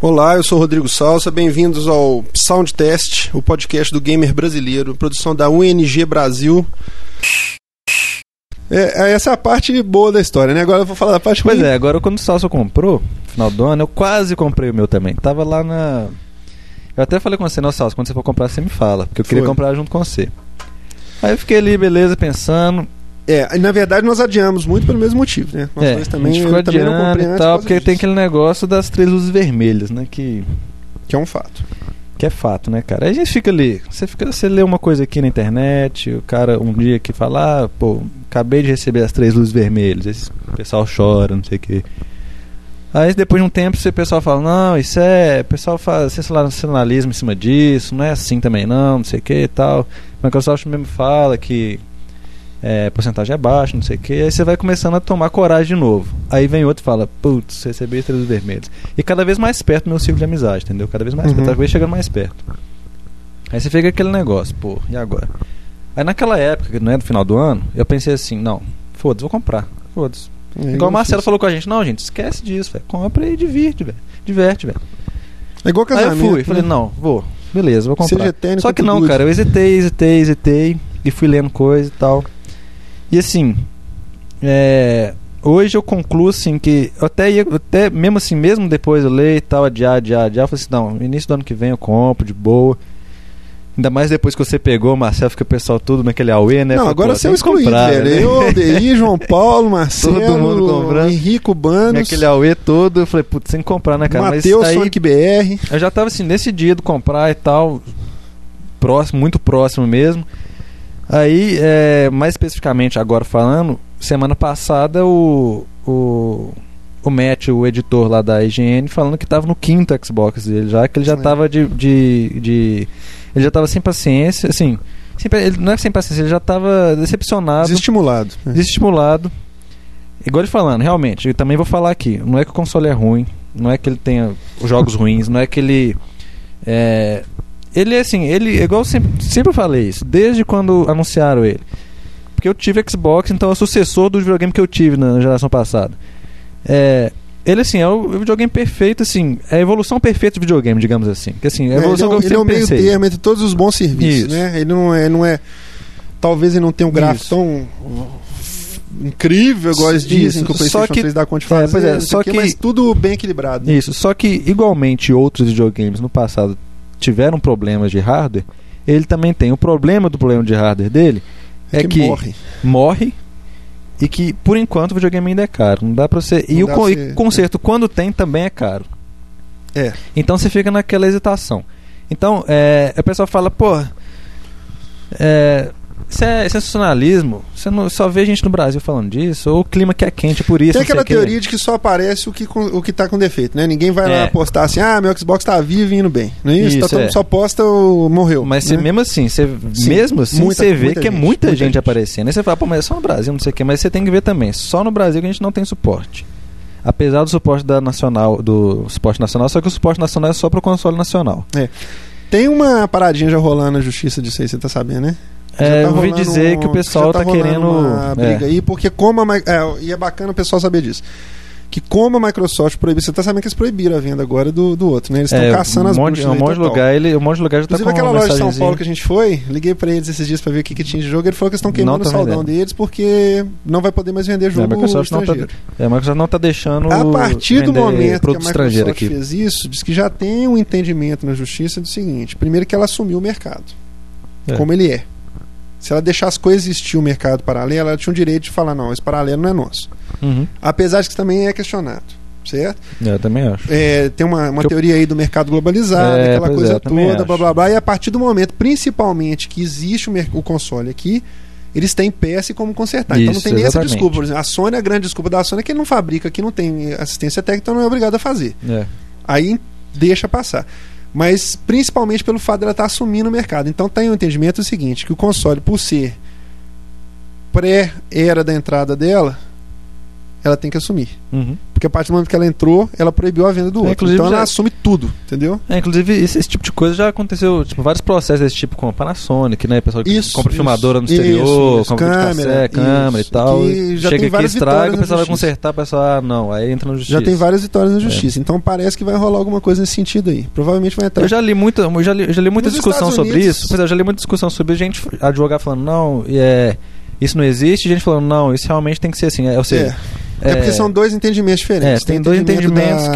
Olá, eu sou Rodrigo Salsa, bem-vindos ao Soundtest, o podcast do gamer brasileiro, produção da UNG Brasil. É, essa é a parte boa da história, né? Agora eu vou falar da parte Pois ruim. é, agora quando o Salsa comprou, no final do ano, eu quase comprei o meu também. Tava lá na. Eu até falei com você, não, Salsa, quando você for comprar, você me fala, porque eu queria Foi. comprar junto com você. Aí eu fiquei ali, beleza, pensando. É, na verdade nós adiamos muito pelo mesmo motivo, né? Nós é, dois também, eu também não comprei antes tal, por porque causa tem disso, aquele negócio das três luzes vermelhas, né? Que, Que é um fato. que é fato, né, cara? Aí a gente fica ali, você fica, você lê uma coisa aqui na internet, o cara um dia que fala, ah, pô, acabei de receber as três luzes vermelhas, esse pessoal chora, não sei o quê. Aí depois de um tempo o pessoal fala, não, isso é. O pessoal faz sensacionalismo em cima disso, não é assim também não, não sei o que e tal. Microsoft mesmo fala que é, porcentagem é baixa, não sei o que. Aí você vai começando a tomar coragem de novo. Aí vem outro e fala, putz, recebi três vermelhos. E cada vez mais perto do meu ciclo de amizade, entendeu? Cada vez mais Uhum. perto, cada vez chegando mais perto. Aí você fica aquele negócio, pô, e agora? Aí naquela época, que não é do final do ano, eu pensei assim, não, foda-se, vou comprar. Foda-se. É, Igual o Marcelo falou com a gente, não, gente, esquece disso, velho. Compra e divirte, velho. Diverte, velho. É igual Aí eu casamento. fui, falei, né? não, vou. Beleza, vou comprar. Seja Só que não, cara, eu hesitei, hesitei, hesitei e fui lendo coisa e tal. E assim, é, hoje eu concluo assim que eu até ia, até mesmo assim, mesmo depois eu leio e tal, adiar, adiar, adiar, eu falei assim, não, início do ano que vem eu compro de boa. Ainda mais depois que você pegou, Marcelo, fica o pessoal tudo naquele auê, né? Não, Fala, agora você é o excluído, comprar, velho. né? Eu, Aldeir, João Paulo, Marcelo, Todo mundo comprando. Henrico Banos, Naquele auê todo, eu falei, putz, sem comprar, né, cara? Mas Matheus, daí- Sonic BR. Eu já tava assim, decidido comprar e tal, próximo, muito próximo mesmo. Aí, é, mais especificamente agora falando, semana passada o, o, o Matt, o editor lá da IGN, falando que tava no quinto Xbox dele já, que ele já Sim. tava de, de, de- Ele já tava sem paciência, assim. sem ele não é sem paciência, ele já tava decepcionado Desestimulado. né? desestimulado. Igual ele falando, realmente, eu também vou falar aqui. Não é que o console é ruim, não é que ele tenha jogos ruins, não é que ele. É, ele é assim, ele, igual eu sempre, sempre falei isso, desde quando anunciaram ele. Porque eu tive Xbox, então é o sucessor do videogame que eu tive na geração passada. É, ele, assim, é o videogame perfeito, assim, é a evolução perfeita do videogame, digamos assim. Que, assim, é a É, ele, é, evolução um- que eu ele é o meio pensei. termo entre todos os bons serviços, Isso. né? Ele não é, não é. Talvez ele não tenha um gráfico Isso. tão incrível, igual eles dizem que o Só PlayStation que- 3 dá conta de é, fazer, pois é, não sei só que- mas tudo bem equilibrado. né? Isso, só que igualmente outros videogames no passado tiveram problemas de hardware, ele também tem. O problema do problema de hardware dele é, que, morre. morre e que por enquanto o videogame ainda é caro. Não dá pra você. E o você- conserto, quando tem, também é caro. É. Então você fica naquela hesitação. Então, é, a pessoa fala, pô. É, isso é sensacionalismo. Você não, só vê gente no Brasil falando disso. Ou o clima que é quente por isso. Tem aquela o teoria de que só aparece o que, o que tá com defeito, né? Ninguém vai lá É. postar assim, ah, meu Xbox tá vivo e indo bem. Não é isso? Isso, tá todo é. só posta o morreu. Mas né? você, mesmo assim, você, Sim, mesmo assim, muita- você vê que é gente, muita, muita gente, gente. aparecendo. Aí você fala, pô, mas é só no Brasil, não sei o quê. Mas você tem que ver também, só no Brasil que a gente não tem suporte. Apesar do suporte da nacional, do suporte nacional, só que o suporte nacional é só pro console nacional. Tem uma paradinha já rolando na justiça disso aí, você tá sabendo, né? É, tá eu ouvi dizer que o pessoal tá, rolando querendo. Uma briga é. aí, porque como a. É, e é bacana o pessoal saber disso. Que como a Microsoft proibiu, você tá sabendo que eles proibiram a venda agora do, do outro, né? Eles estão É, caçando um as monte, um monte de lugar, ele, um monte de lugar já tá Inclusive com aquela loja de São. Paulo que a gente foi, liguei pra eles esses dias pra ver o que, que tinha de jogo. Ele falou que eles estão queimando o tá saldão vendendo. deles porque não vai poder mais vender É, jogo a Microsoft não tá, é, a Microsoft não tá deixando A partir do momento que a Microsoft aqui. fez isso, diz que já tem um entendimento na justiça do seguinte: primeiro que ela assumiu o mercado, É. como ele é. Se ela deixasse coexistir o mercado paralelo, ela tinha o direito de falar: não, esse paralelo não é nosso. Uhum. Apesar de que isso também é questionado, certo? É, eu também acho. É, tem uma, uma Que eu- teoria aí do mercado globalizado, É, aquela é, coisa também toda, blá acho. blá blá. E a partir do momento, principalmente, que existe o, o console aqui, eles têm peça e como consertar. então não Isso, tem nem essa exatamente. desculpa. Por exemplo, a Sony, a grande desculpa da Sony é que ele não fabrica aqui, não tem assistência técnica, então não é obrigado a fazer. É. Aí deixa passar. Mas principalmente pelo fato dela estar assumindo o mercado. Então tem o entendimento do seguinte, que o console, por ser pré-era da entrada dela, ela tem que assumir. Uhum. Porque a partir do momento que ela entrou, ela proibiu a venda do É, outro. Então ela já- assume tudo, entendeu? É, inclusive, esse, esse tipo de coisa já aconteceu, tipo, vários processos desse tipo com a Panasonic, né? Pessoal que Isso, compra isso. filmadora no exterior, isso. compra Câmera, videocassete, câmera isso. e tal. Que já Chega aqui, estraga, o pessoal vai consertar, o pessoal, ah, não, aí entra na justiça. Já tem várias vitórias na justiça. Então parece que vai rolar alguma coisa nesse sentido aí. Provavelmente vai entrar. Eu já li muita, eu já li, eu já li muita Nos discussão Estados sobre Unidos- isso. Pois é, eu já li muita discussão sobre gente advogar falando, não, é, isso não existe, e gente falando, não, isso realmente tem que ser assim. É, ou seja, É. É porque são dois entendimentos diferentes. É, tem dois entendimento entendimentos da,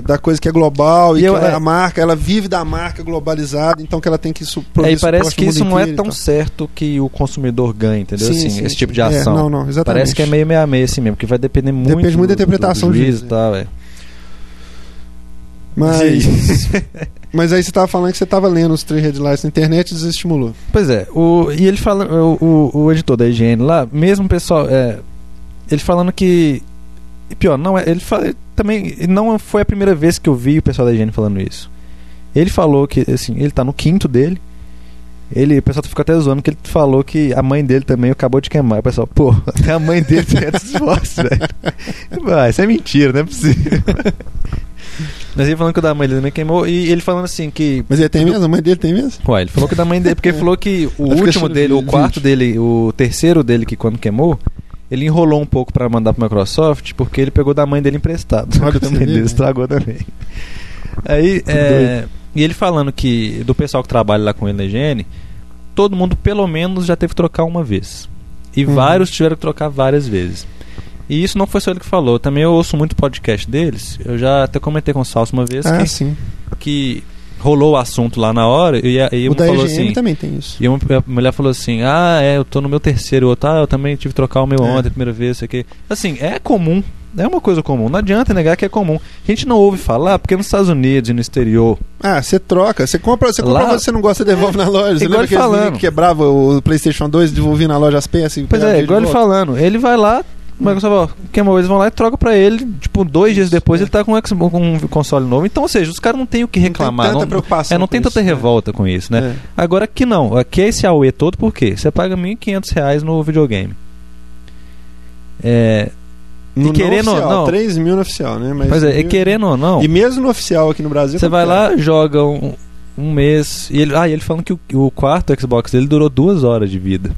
que- da coisa que é global e, E que eu- ela- é. a marca, ela vive da marca globalizada, então que ela tem que su É, e parece que isso não é tão certo que o consumidor ganha, entendeu? Sim, assim, sim, esse tipo de É, ação. não, não, exatamente. Parece que é meio meia meia assim mesmo, que vai depender muito, Depende muito da interpretação do do juiz juiz, e tal, é. Mas, mas aí você estava falando que você estava lendo os três headlines na internet e desestimulou. Pois é, o, e ele falando, o, o, o editor da IGN lá, mesmo pessoal, é, ele falando que. E pior, não é. Ele fala, também não foi a primeira vez que eu vi o pessoal da IGN falando isso. Ele falou que, assim, ele tá no quinto dele. Ele, o pessoal ficou até zoando que ele falou que a mãe dele também acabou de queimar. O pessoal, pô, até a mãe dele tem esses votos, velho. Ah, isso é mentira, não é possível. Mas ele falando que o da mãe dele também queimou. E ele falando assim que Mas ele tem mesmo? A mãe dele tem mesmo? Ué, ele falou que da mãe dele, porque ele falou que o último dele, o quarto dele, o terceiro dele que quando queimou, ele enrolou um pouco pra mandar pro Microsoft, porque ele pegou da mãe dele emprestado. Olha ver, dele né? estragou também. Aí, é, e ele falando que do pessoal que trabalha lá com ele na higiene, todo mundo pelo menos já teve que trocar uma vez. E Uhum. vários tiveram que trocar várias vezes. E isso não foi só ele que falou. Também eu ouço muito podcast deles. Eu já até comentei com o Salso uma vez Ah, que, sim. que rolou o assunto lá na hora e, a- e o um da falou EGM assim. também tem isso. E uma a mulher falou assim: Ah, é, eu tô no meu terceiro. Ah, eu também tive que trocar o meu É. ontem, primeira vez, isso aqui. Assim, é comum. É uma coisa comum. Não adianta negar que é comum. A gente não ouve falar porque nos Estados Unidos e no exterior. Ah, você troca. Você compra, você compra Lá- que você não gosta, devolve na loja. Você lembra aqueles falando. que quebrava o PlayStation 2 e devolvia na loja as peças? e Pois é, igual ele volta? falando. Ele vai lá, Microsoft, ó, queimou, eles vão lá e trocam pra ele. Tipo, dois dias depois é. ele tá com um, Xbox- com um console novo. Então, ou seja, os caras não têm o que Não tem reclamar. tanta não, preocupação é, não tem tanta né? revolta com isso, né? É. Agora aqui não. Aqui é esse AUE todo por quê? Você paga 1.500 reais no videogame. É, No E querendo não ou oficial, não- 3 mil no oficial, né? Mas é, e querendo ou não, E mesmo no oficial aqui no Brasil. você vai quanto é? lá, joga um, um mês. E ele, ah, e ele falando que o, o quarto Xbox dele durou duas horas de vida.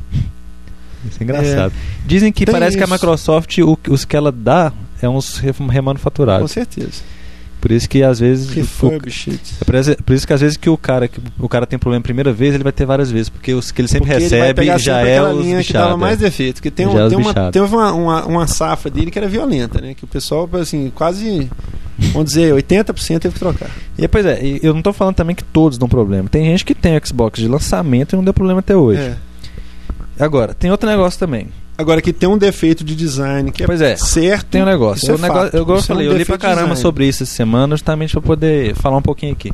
Isso é engraçado. Dizem que parece que a isso. Microsoft, o- os que ela dá, é uns re- Com remanufaturados. certeza. Por isso que às vezes. o- Refurbished. é por isso- por isso que às vezes que o cara, que o cara tem problema a primeira vez, ele vai ter várias vezes. Porque os que ele sempre Porque ele recebe pegar já sempre é os linha que dava bichados. mais é. defeito. Que tem, um, é tem uma, teve uma, uma, uma safra dele que era violenta, né? Que o pessoal, assim, quase, vamos dizer, 80% teve que trocar. E pois é, eu não tô falando também que todos dão problema. Tem gente que tem o Xbox de lançamento e não deu problema até hoje. É. Agora, tem outro negócio também. Agora que tem um defeito de design que é, Pois é. certo. Tem um negócio. É o negócio fato. eu, Isso é um falei, eu li pra caramba design. sobre isso essa semana, justamente pra poder falar um pouquinho aqui.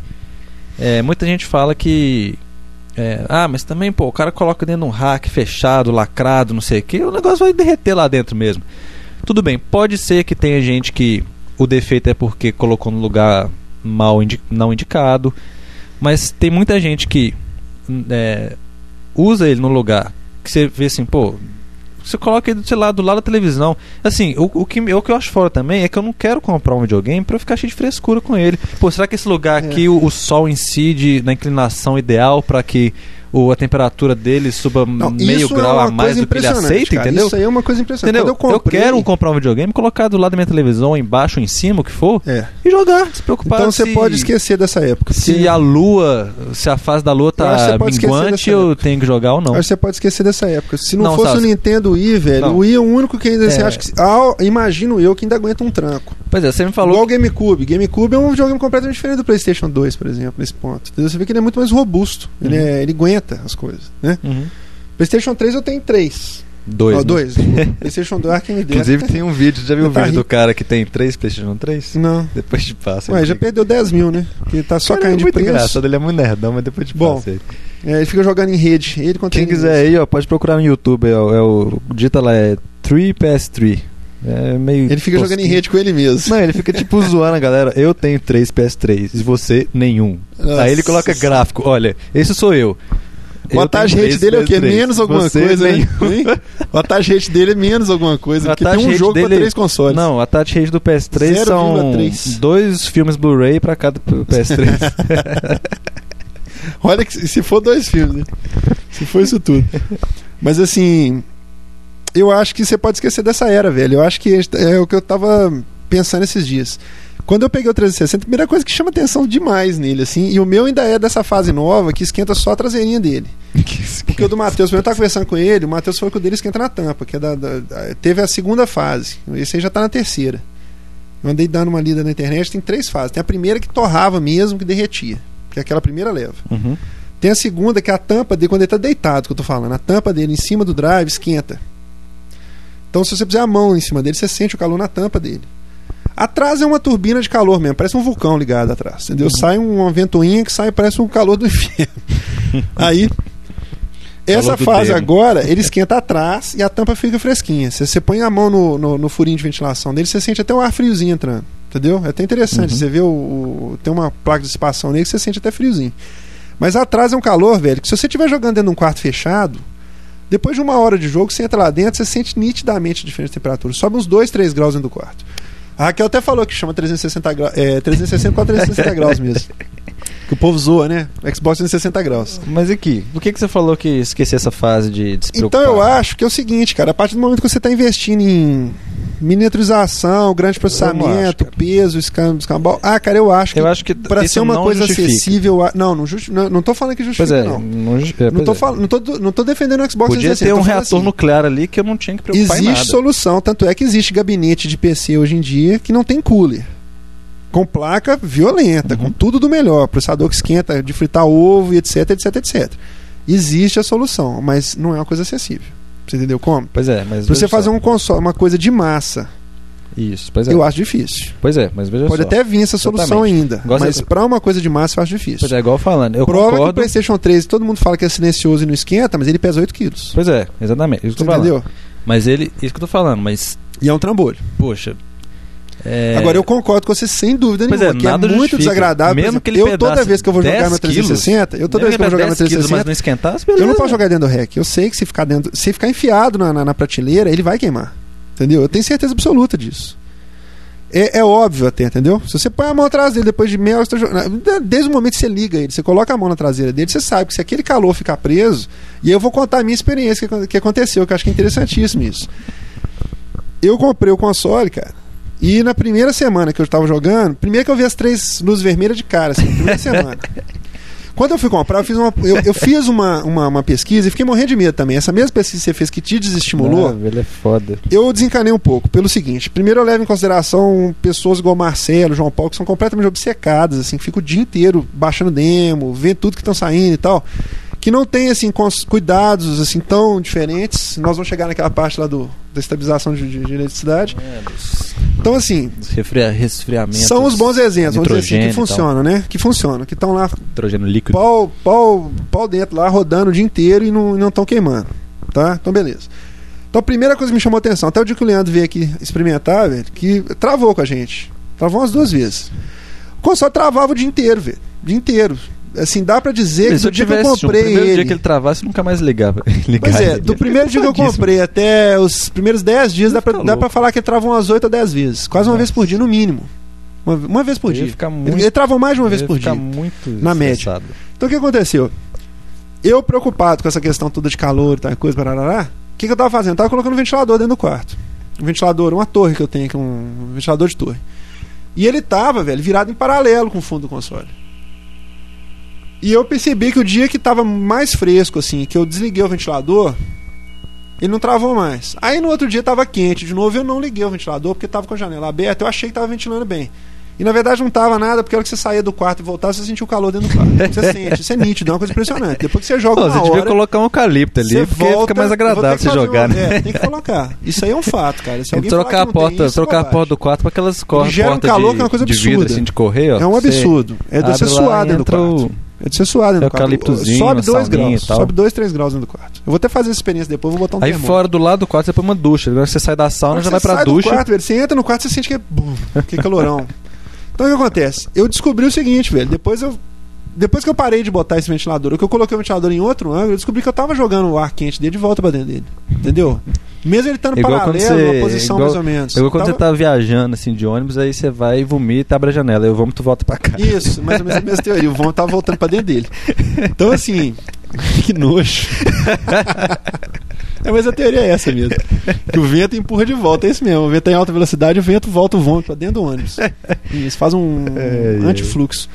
É, muita gente fala que. é, ah, mas também, pô, o cara coloca dentro de um rack fechado, lacrado, não sei o que, o negócio vai derreter lá dentro mesmo. Tudo bem, pode ser que tenha gente que o defeito é porque colocou no lugar mal indi- não indicado, mas tem muita gente que é, usa ele no lugar que você vê assim, pô, você coloca ele, sei lá, do lado da televisão. Assim, o, o, que, o que eu acho fora também é que eu não quero comprar um videogame pra eu ficar cheio de frescura com ele. Pô, será que esse lugar É. aqui, o, o sol incide na inclinação ideal pra que o, a temperatura dele suba Não, meio isso grau é a mais do que ele aceita, cara. entendeu? Isso aí é uma coisa impressionante. Entendeu? Eu, comprei, quero comprar um videogame, colocar do lado da minha televisão, embaixo ou em cima, o que for, É. e jogar, se preocupar Então você se- pode esquecer dessa época. se porque- a lua, se a fase da lua Eu tá você minguante, eu época. tenho que jogar ou não. Acho que você pode esquecer dessa época. Se não, Não, fosse sabe? o Nintendo Wii, velho, Não. o Wii é o único que ainda você É. acha que. Ah, imagino eu que ainda aguenta um tranco. Pois é, você me falou Igual o GameCube. GameCube é um videogame completamente diferente do PlayStation 2, por exemplo, nesse ponto. Entendeu? Você vê que ele é muito mais robusto. Ele, Uhum. é- ele aguenta as coisas, né? Uhum. PlayStation 3 eu tenho três. Dois. Ó, né? dois. PlayStation 2, ah, quem me dera. Inclusive tem um vídeo, já viu o Tá vídeo do rico. cara que tem três PlayStation 3? Não. Depois te passa. Ué, ele já fica- perdeu 10 mil, né? Porque tá só Cara, caindo é de muito preço. engraçado, ele é muito nerdão, mas depois te Bom, passa ele. É, ele fica jogando em rede. Ele Quem quiser aí, ó, pode procurar no YouTube, é, o- é o dita lá, é 3PS3. É meio Ele fica jogando em rede com ele mesmo. Não, ele fica tipo zoando a galera. Eu tenho 3 PS3 e você nenhum. Nossa Aí ele coloca gráfico. Olha, esse sou eu. O attach rate dele é o quê? PS3. Menos alguma Você coisa. Hein? O attach rate dele é menos alguma coisa, O porque tem um jogo pra dele- três consoles. Não, a attach rate do PS3 são 0,3. dois filmes Blu-ray pra cada PS3. Olha que se for dois filmes, né? Se for isso tudo. Mas assim, eu acho que você pode esquecer dessa era, velho. Eu acho que é o que eu tava pensando esses dias. Quando eu peguei o 360, a primeira coisa que chama atenção demais nele, assim, e o meu ainda é dessa fase nova que esquenta só a traseirinha dele. Porque o do Matheus, eu tava conversando com ele, o Matheus falou que o dele esquenta na tampa, que é da, da- da- teve a segunda fase. Esse aí já tá na terceira. Eu andei dando uma lida na internet, tem três fases. Tem a primeira que torrava mesmo, que derretia. Que é aquela primeira leva. Uhum. Tem a segunda, que é a tampa dele, quando ele tá deitado, que eu tô falando. A tampa dele em cima do drive esquenta. Então, se você puser a mão em cima dele, você sente o calor na tampa dele. Atrás é uma turbina de calor mesmo, parece um vulcão ligado atrás, entendeu? Uhum. Sai uma ventoinha que sai, parece um calor do inferno. Aí, essa fase agora, ele esquenta atrás e a tampa fica fresquinha. Você, você põe a mão no, no, no furinho de ventilação dele, você sente até o ar friozinho entrando, entendeu? É até interessante. Uhum. Você vê o, o- Tem uma placa de dissipação nele que você sente até friozinho. Mas atrás é um calor, velho, que se você estiver jogando dentro de um quarto fechado, depois de uma hora de jogo, você entra lá dentro, você sente nitidamente a diferença de temperatura. Sobe uns 2, 3 graus dentro do quarto. A Raquel até falou que chama 360 graus. É, 360 com 360 graus mesmo. Que o povo zoa, né? Xbox 360 graus. Mas aqui, por que, que você falou que esquecer essa fase de, Então eu acho que é o seguinte, cara, a partir do momento que você está investindo em miniaturização, grande processamento, cara. peso, escambau. Ah, cara, eu acho que Eu acho que para ser uma coisa justifica. acessível, a- não, não, justi... não, não tô falando que justifica é, não. não, é, Não tô, é. falando, não, tô, não tô defendendo o Xbox Podia 360, ter um falando reator assim, nuclear ali que eu não tinha que preocupar Existe solução, tanto é que existe gabinete de PC hoje em dia que não tem cooler. Com placa violenta, Uhum. com tudo do melhor, processador que esquenta de fritar ovo e etc, etc, etc. Existe a solução, mas não é uma coisa acessível. Você entendeu como? Pois é, mas Pra você fazer só. um console, uma coisa de massa, Isso, pois é. eu acho difícil. Pois é, mas veja Pode só. até vir essa solução Exatamente. ainda, Igual mas você- pra uma coisa de massa eu acho difícil. Pois é, igual falando. Eu Prova que o concordo. PlayStation 3, todo mundo fala que é silencioso e não esquenta, mas ele pesa 8 quilos. Pois é, exatamente. Isso que Você eu tô falando. entendeu? Mas ele. Isso que eu tô falando, mas. E é um trambolho. Poxa. É- Agora eu concordo com você sem dúvida Pois nenhuma, é, que é muito desagradável. Mesmo que ele eu toda vez que eu vou jogar 10 no 360, eu toda vez que eu vou jogar no 10 quilos, 360, mas não esquentasse, eu beleza. não posso jogar dentro do rack. Eu sei que se ficar dentro, se ficar enfiado na, na, na prateleira, ele vai queimar. Entendeu? Eu tenho certeza absoluta disso. É, é óbvio até, entendeu? Se você põe a mão atrás dele depois de meia hora, tá jogando- desde o momento que você liga ele, você coloca a mão na traseira dele, você sabe que se aquele calor ficar preso, e aí eu vou contar a minha experiência que, que aconteceu, que eu acho que é interessantíssimo isso. Eu comprei o console, cara, e na primeira semana que eu estava jogando, primeiro que eu vi as três luzes vermelhas de cara, assim, na primeira semana. Quando eu fui comprar, eu fiz, uma, eu, eu fiz uma, uma, uma pesquisa e fiquei morrendo de medo também. Essa mesma pesquisa que você fez que te desestimulou, Ah, ele é foda. eu desencanei um pouco, pelo seguinte: primeiro eu levo em consideração pessoas igual Marcelo, João Paulo, que são completamente obcecadas, assim, que ficam o dia inteiro baixando demo, vendo tudo que estão saindo e tal. Que não tem assim cuidados assim tão diferentes. Nós vamos chegar naquela parte lá do, da estabilização de, de, de eletricidade. Então, assim, Resfria, resfriamento. são os bons exemplos, vamos dizer assim, que funcionam, né? Que funcionam, que estão lá Nitrogênio líquido. pau, pau, pau dentro lá, rodando o dia inteiro e não estão queimando. Tá? Então, beleza. Então, a primeira coisa que me chamou a atenção, até o dia que o Leandro veio aqui experimentar, velho, que travou com a gente. Travou umas duas vezes. O console travava o dia inteiro, velho. O dia inteiro. Assim, dá pra dizer que se do eu dia que eu tivesse um comprei primeiro ele. dia que ele travasse, nunca mais ligava. ligava Pois é, ele. do primeiro dia que eu comprei até os primeiros 10 dias, dá pra, Tá dá pra falar que ele travou umas 8 ou 10 vezes. Quase uma Nossa. vez por dia, no mínimo. Uma, uma vez por dia. Ele, muito- ele travou mais de uma vez por dia. muito na média. Então o que aconteceu? Eu preocupado com essa questão toda de calor e tal, coisa, parará, o que, que eu tava fazendo? Eu tava colocando um ventilador dentro do quarto. Um ventilador, uma torre que eu tenho aqui, um ventilador de torre. E ele tava, velho, virado em paralelo com o fundo do console. E eu percebi que o dia que tava mais fresco, assim, que eu desliguei o ventilador, ele não travou mais. Aí no outro dia tava quente de novo, eu não liguei o ventilador porque tava com a janela aberta, eu achei que tava ventilando bem. E na verdade não tava nada, porque a hora que você saía do quarto e voltava, você sentia o calor dentro do quarto. Você sente, isso é nítido, é uma coisa impressionante. Depois que você joga Pô, uma você devia hora, colocar um eucalipto ali, porque volta, fica mais agradável você jogar, uma- né? É, tem que colocar. Isso aí é um fato, cara. Se alguém trocar a não tem porta, isso, é trocar a porta do quarto para aquelas cor- gera um calor de, que é uma coisa de vidro absurda. assim de correr, ó. É um absurdo. É de você lá, suar dentro do quarto. o- É de você suar dentro do quarto. Sobe uma 2 sauninha graus. Sobe 2, 3 graus dentro do quarto. Eu vou até fazer essa experiência depois, vou botar um Aí termômetro. fora do lado do quarto você põe uma ducha. Agora você sai da sauna, já você vai pra sai ducha. Do quarto, velho, você entra no quarto, você sente que é. que calorão. então o que acontece? Eu descobri o seguinte, velho. Depois eu depois que eu parei de botar esse ventilador, que eu coloquei o ventilador em outro ângulo, eu descobri que eu tava jogando o ar quente dele de volta pra dentro dele. Entendeu? Mesmo ele estando Igual paralelo, você- uma posição igual- mais ou menos. Igual quando Tava- você tá viajando assim de ônibus, aí você vai e vomita e abre a janela. Aí o vômito volta pra cá. Isso, mais ou menos a mesma teoria. O vão tava voltando pra dentro dele. Então, assim, que nojo. é, mas a teoria é essa mesmo. Que o vento empurra de volta, é isso mesmo. O vento tá em alta velocidade, o vento volta o vômito pra dentro do ônibus. Isso faz um É, é. antifluxo.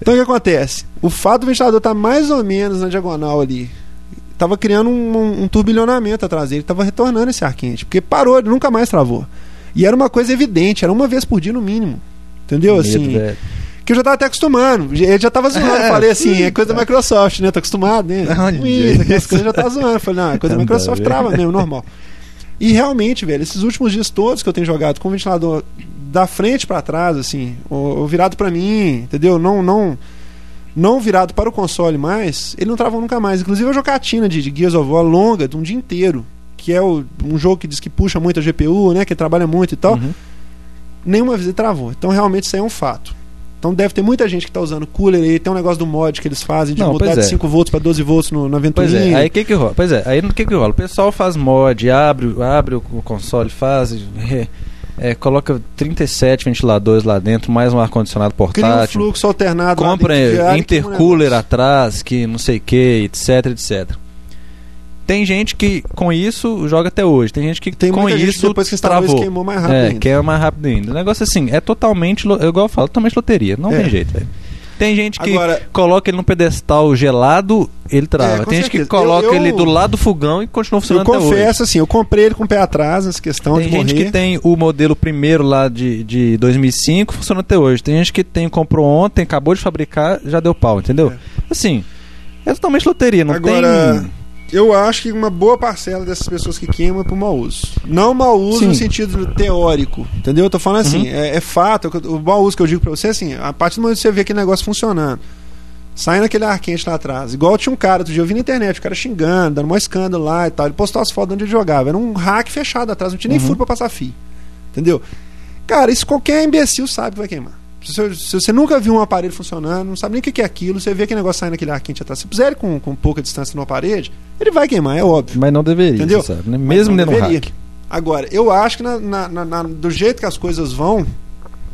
Então o que acontece? O fato do ventilador estar mais ou menos na diagonal ali, tava criando um, um- um turbilhonamento atrás dele, tava retornando esse ar quente, porque parou, ele nunca mais travou. E era uma coisa evidente, era uma vez por dia no mínimo. Entendeu? Medo, assim, velho. Que eu já tava até acostumando. Ele já tava zoando. Eu falei assim, é coisa da Microsoft, né? Tô acostumado, né? Olha Isso, aquelas isso. coisas já tá zoando. Eu falei, não, é coisa da Microsoft trava mesmo, normal. E realmente, velho, esses últimos dias todos que eu tenho jogado com o ventilador da frente pra trás, assim, ou, virado pra mim, entendeu? Não, não, não virado para o console mais, ele não travou nunca mais. Inclusive a jocatina de, de Gears of War longa, de um dia inteiro, que é o- um jogo que diz que puxa muito a GPU, né? Que trabalha muito e tal Uhum. nenhuma vez ele travou. Então realmente isso aí é um fato. Então deve ter muita gente que está usando cooler aí, tem um negócio do mod que eles fazem de Não, mudar pois de é. 5 volts para 12 volts no, na Pois ventoinha. é, aí que que rola? Pois é, aí o que que rola? O pessoal faz mod, abre, abre o console, faz, é, é, coloca 37 ventiladores lá dentro, mais um ar-condicionado Cria um portátil, fluxo alternado. compra um intercooler atrás, que não sei o que, etc, etc. Tem gente que com isso joga até hoje, tem gente que Tem com isso depois que travou. queimou mais rápido É, ainda. que é mais rápido ainda. O negócio assim, é totalmente, lo- igual eu falo, totalmente loteria, não É. tem jeito, velho. Tem gente que Agora- coloca ele num pedestal gelado, ele trava. É, tem gente que coloca Eu- eu- ele do lado do fogão e continua Eu funcionando até hoje. confesso assim, eu comprei ele com o pé atrás nessa questão Tem de gente morrer. que tem o modelo primeiro lá de, de 2005, funciona até hoje. Tem gente que tem, comprou ontem, acabou de fabricar, já deu pau, entendeu? É. Assim, é totalmente loteria, não Agora, tem... eu acho que uma boa parcela dessas pessoas que queimam é por mau uso. Não mau uso Sim. no sentido teórico, entendeu? Eu tô falando assim, Uhum. é, é fato, o mau uso que eu digo pra você é assim, a partir do momento que você vê aquele negócio funcionando, saindo aquele ar quente lá atrás, igual tinha um cara, outro dia eu vi na internet, o cara xingando, dando um escândalo lá e tal, ele postou as fotos de onde ele jogava, era um hack fechado atrás, não tinha nem Uhum. furo pra passar fio, entendeu? Cara, isso qualquer imbecil sabe que vai queimar. Se você, se você nunca viu um aparelho funcionando, não sabe nem o que que é aquilo, você vê aquele negócio saindo aquele ar quente atrás. Se puser ele com, com pouca distância numa parede, ele vai queimar, é óbvio. Mas não deveria, Entendeu? sabe, né? Mesmo não dentro do deveria. hack. Agora, eu acho que na- na- na- do jeito que as coisas vão,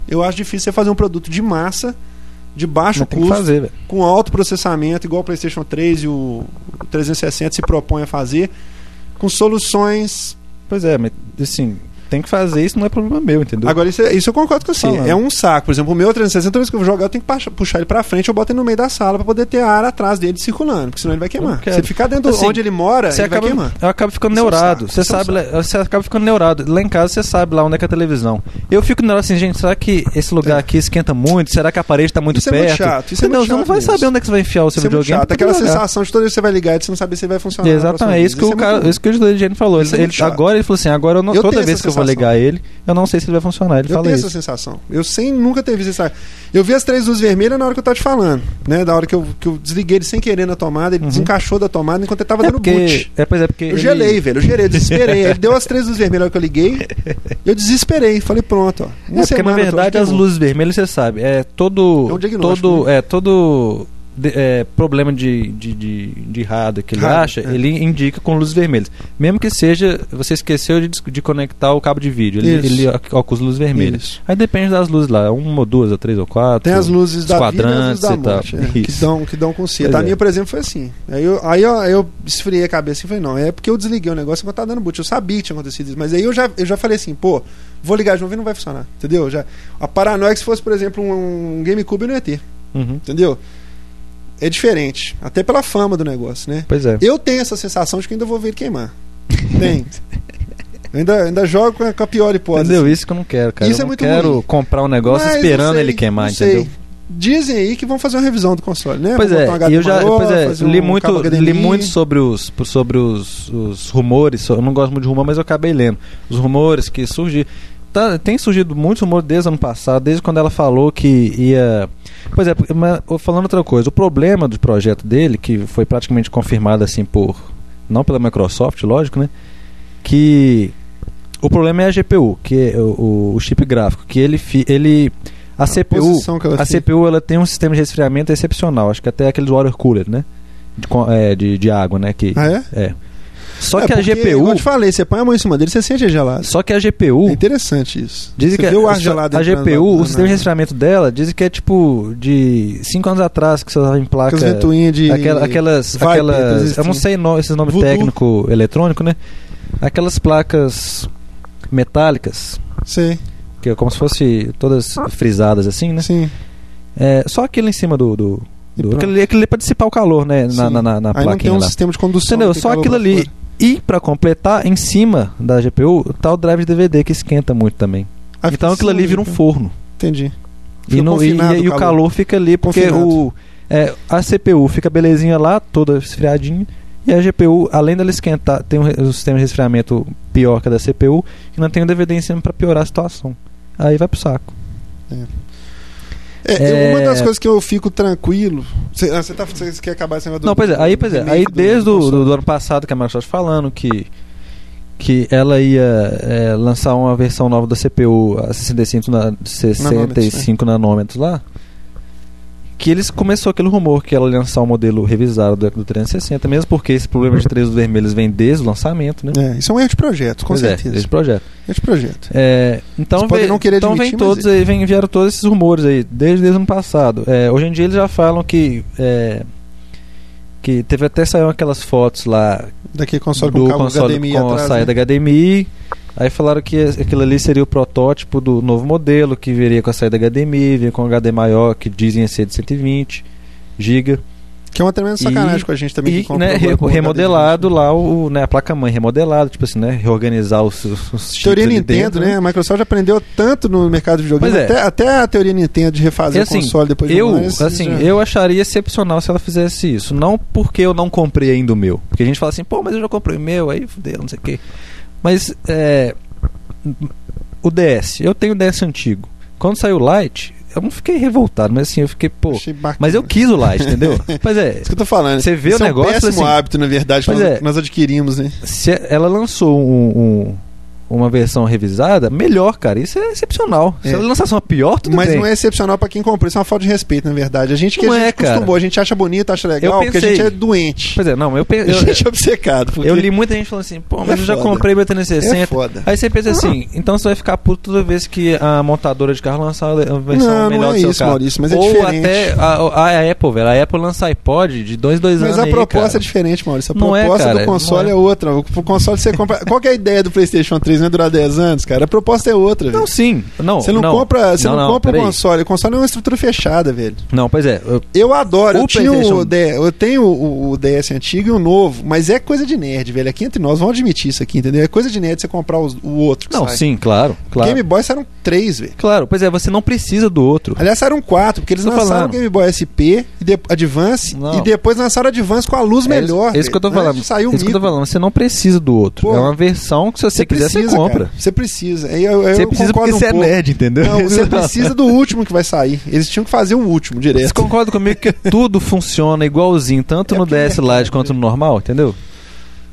eu acho difícil você fazer um produto de massa, de baixo que custo, fazer, com alto processamento, igual o PlayStation 3 e o 360 se propõe a fazer, com soluções. Pois é, mas assim, tem que fazer isso, não é problema meu, entendeu? Agora, isso, é- isso eu concordo com você. Falando. É um saco. Por exemplo, o meu 360, toda vez que eu vou jogar, eu tenho que puxar- ele pra frente, eu boto ele no meio da sala pra poder ter ar atrás dele circulando, porque senão ele vai queimar. Se ele ficar dentro Assim, onde ele mora, Você ele vai acaba, queimar. eu acabo ficando Isso é um neurado. Você isso é um sabe, você acaba ficando neurado. Lá em casa você sabe lá onde é que é a televisão. Eu fico neurado assim, gente, será que esse lugar É. aqui esquenta muito? Será que a parede tá muito Isso é perto? muito chato, isso é Entendeu? muito você não chato vai saber onde é que você vai enfiar o seu Isso é videogame. chato. pra Aquela sensação de toda vez que você vai ligar e você não sabe se vai funcionar. na Exatamente, é isso que o cara, isso que o Eugênio falou. É chato. agora ele falou assim, agora eu não- Eu toda vez que eu vou ligar ele, eu não sei se ele vai funcionar. Ele Eu tenho isso. essa sensação. Eu sem nunca ter visto isso. Eu vi as três luzes vermelhas na hora que eu tava te falando. Né? Da hora que eu, que eu desliguei ele sem querer na tomada, ele Uhum. desencaixou da tomada enquanto ele tava É dando porque, boot. é, pois é porque Eu ele- gelei, velho. Eu gelei, eu desesperei. Ele deu as três luzes vermelhas na hora que eu liguei. Eu desesperei. Falei, pronto, ó. Uma É, porque na verdade as luzes vermelhas, você sabe, é todo. É um diagnóstico, todo, né? é, todo de- é, problema de, de, de, de que ele acha, é. ele indica com luzes vermelhas. Mesmo que seja, você esqueceu de, de conectar o cabo de vídeo, ele, ele as luzes vermelhas. Isso. Aí depende das luzes lá, uma ou duas, ou três ou quatro. Tem as luzes da vida e as luzes da e tal. morte. é, que, dão, que dão conserto. Pois A é. minha, por exemplo, foi assim. Aí eu, aí eu, eu esfriei a cabeça e falei, não, é porque eu desliguei o negócio enquanto tava dando boot. Eu sabia que tinha acontecido isso. Mas aí eu já, eu já falei assim, pô, vou ligar de novo e não vai funcionar. Entendeu? Já, a paranoia é que se fosse, por exemplo, um, um GameCube eu não ia ter. Uhum. Entendeu? É diferente. Até pela fama do negócio, né? Pois é. Eu tenho essa sensação de que ainda vou ver ele queimar. Tem. Ainda, ainda jogo com a, pior hipótese. Entendeu? Isso que eu não quero, cara. Isso eu é muito quero ruim. comprar um negócio Mas esperando sei, ele queimar, não sei. entendeu? Dizem aí que vão fazer uma revisão do console, né? Pois é, um eu já maior, pois é, li, um muito, li muito sobre os sobre os, os rumores. Eu não gosto muito de rumor, mas eu acabei lendo. Os rumores que surgiram. Tá, tem surgido muitos rumores desde o ano passado, desde quando ela falou que ia. Pois é, mas, falando outra coisa, o problema do projeto dele, que foi praticamente confirmado assim por. Não pela Microsoft, lógico, né? Que o problema é a GPU, que é o, o- chip gráfico, que ele, fi- ele A, A CPU, a fica. CPU ela tem um sistema de resfriamento excepcional. Acho que até aqueles water cooler, né? De, é, de, de água, né? Que, Ah, é? é. Só É, que a GPU. Eu te falei, você põe a mão em cima dele, você sente gelado. Só que a GPU. É interessante isso. Dizem que o ar gelado a GPU, o sistema de resfriamento dela, dizem que é tipo de 5 anos atrás que você usava em placa. Com as ventoinhas de. Aquela- aquelas. Viper, aquelas eu não assim. sei no- esses nomes Voodoo. técnicos eletrônicos, né? Aquelas placas metálicas, Sei, que é como se fosse todas frisadas assim, né? sim. É, só aquilo em cima do. do, do aquele, aquele ali pra dissipar o calor, né? Na, Sim. na, na, na Aí não tem um lá. sistema de condução. Entendeu? Só aquilo ali. fora. E pra completar, em cima da GPU, tá o drive de DVD que esquenta muito também. Ah, então aquilo ali vira um forno. Entendi. E, no- e- e- o calor fica ali, porque Confinado. o, é, a CPU fica belezinha lá, toda esfriadinha. E a GPU, além dela esquentar, tem um, um sistema de resfriamento pior que a da CPU, e não tem o DVD em cima pra piorar a situação. Aí vai pro saco. É, É. Uma das coisas que eu fico tranquilo. Você, ah, tá, você quer acabar esse negócio do- Não, pois é, aí, pois é, aí do- desde do o do, do ano passado que a Microsoft falando que que ela ia é, lançar uma versão nova da CPU a 65, na, 65 nanômetros lá, que eles começou aquele rumor que ela lançar um modelo revisado do, do 360, mesmo porque esse problema de três vermelhos vem desde o lançamento, né? É, isso é um erro de projeto, com Pois é, certeza. o projeto. erro de projeto. É, então vem, não querer então admitir, vem todos aí, vem, vieram todos esses rumores aí, desde, desde o ano passado. É, hoje em dia eles já falam que é, que teve até saiu aquelas fotos lá Daqui console do com cabo console HDMI com a atrás. saída né? HDMI. Aí falaram que aquilo ali seria o protótipo do novo modelo, que viria com a saída HDMI, vinha com HD maior, que dizem ser de 120 GB. Que é uma tremenda sacanagem E- com a gente também. E que compra né, re- remodelado lá, o, né, a placa-mãe remodelada, tipo assim, né? Reorganizar os, os, Teoria Nintendo, dentro, né? A Microsoft aprendeu tanto no mercado de videogame, Pois é. até, até a teoria Nintendo de refazer E assim, o console depois de eu, um ano, isso assim, já- eu acharia excepcional se ela fizesse isso. Não porque eu não comprei ainda o meu. Porque a gente fala assim, pô, mas eu já comprei o meu, aí fudeu, não sei o quê. Mas é, o DS, eu tenho o DS antigo. Quando saiu o Lite, eu não fiquei revoltado, mas assim, eu fiquei, pô. Mas eu quis o Lite, entendeu? Mas é, Isso que eu tô falando. Você vê o é negócio, um péssimo assim- hábito, na verdade, que nós, é. nós adquirimos, né? se ela lançou um- um- uma versão revisada, melhor, cara. Isso é excepcional. Se É. ela lançasse uma pior, tudo Mas bem. não é excepcional pra quem comprou, isso é uma falta de respeito, na verdade. A gente que Não a gente é, cara. acostumou, a gente acha bonito, acha legal, Eu porque a pensei- gente é doente. Pois é, não, eu, pe- A eu, gente é obcecado. porque eu li muita gente falando assim, pô, mas É eu já foda. comprei meu 360. É foda. Aí você pensa assim, então você vai ficar puto toda vez que a montadora de carro lançar uma versão Não, melhor não do é seu isso, carro. Maurício, mas é Ou diferente. até a, a- a Apple, velho. A Apple lança iPod de dois, dois Mas anos a aí, proposta cara. é diferente, Maurício. A é, proposta cara, do console é. é. outra. O console você compra. Qual é a ideia do PlayStation 3? Não é durar 10 anos, cara? A proposta é outra, Não, velho. sim. Não, Você não, compra, você não, compra o console. O console é uma estrutura fechada, velho. Não, pois é. eu- Eu adoro. O Eu, tinha PlayStation- o D- eu tenho o, o DS antigo e o novo, mas é coisa de nerd, velho. Aqui entre nós, vamos admitir isso aqui, entendeu? É coisa de nerd você comprar os- o outro. não, sai. sim, claro. claro. Game Boy saíram três, velho. Claro, pois é, você não precisa do outro. Aliás, saíram quatro, porque eles Tô lançaram falando. o Game Boy SP, de- Advance, Não. e depois lançaram Advance com a luz É melhor. isso, é isso que eu tô falando. Saiu isso que eu tô falando. Você não precisa do outro. Pô, é uma versão que se você, quiser, você precisa, compra. Você precisa. Eu, eu Você precisa porque um você é pouco. nerd, entendeu? Não, você precisa do último que vai sair. Eles tinham que fazer o último Você direto. concorda comigo que tudo funciona igualzinho, tanto É no é DS Lite quanto no normal, entendeu?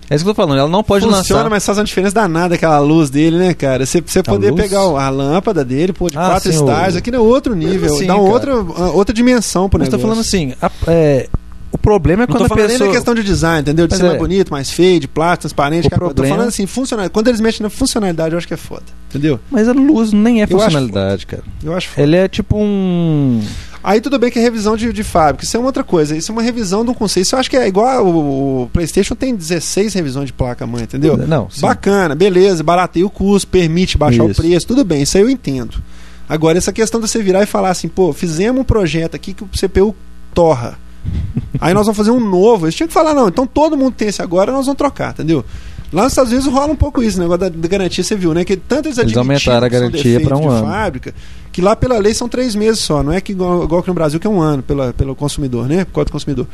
É isso que eu tô falando. Ela não pode Funciona, lançar. mas faz uma diferença danada aquela luz dele, né, cara? Você, você poder luz? pegar a lâmpada dele, pô, de Ah, quatro sim, o- aqui é outro nível. assim, dá outra, outra dimensão pro Mas tô negócio. falando assim, a- é, o problema é Não quando tô a pessoa... nem da questão de design, entendeu? De Mas ser é. mais bonito, mais feio, de plástico, transparente. O cara. Eu Tô problema- falando assim, funcional. Quando eles mexem na funcionalidade, eu acho que é foda. Entendeu? Mas a luz nem é funcionalidade, cara. Eu acho foda. Ele é tipo um... Aí tudo bem que é revisão de, de fábrica. Isso é uma outra coisa. Isso é uma revisão de um conceito. Isso eu acho que é igual o, o PlayStation tem 16 revisões de placa-mãe, entendeu? Não, sim. Bacana, beleza, barateia o custo, permite baixar Isso. o preço, tudo bem, isso aí eu entendo. Agora, essa questão de você virar e falar assim, pô, fizemos um projeto aqui que o CPU torra. Aí nós vamos fazer um novo. Eles tinham que falar, não, então todo mundo tem esse agora, nós vamos trocar, entendeu? Lá nos Estados Unidos rola um pouco isso, o negócio da, da garantia, você viu, né? Que tanto eles, Eles aumentaram a garantia pra um de ano. fábrica, que lá pela lei são três meses só, não é que igual, igual que no Brasil, que é um ano pela, pelo consumidor, né? Por conta do consumidor.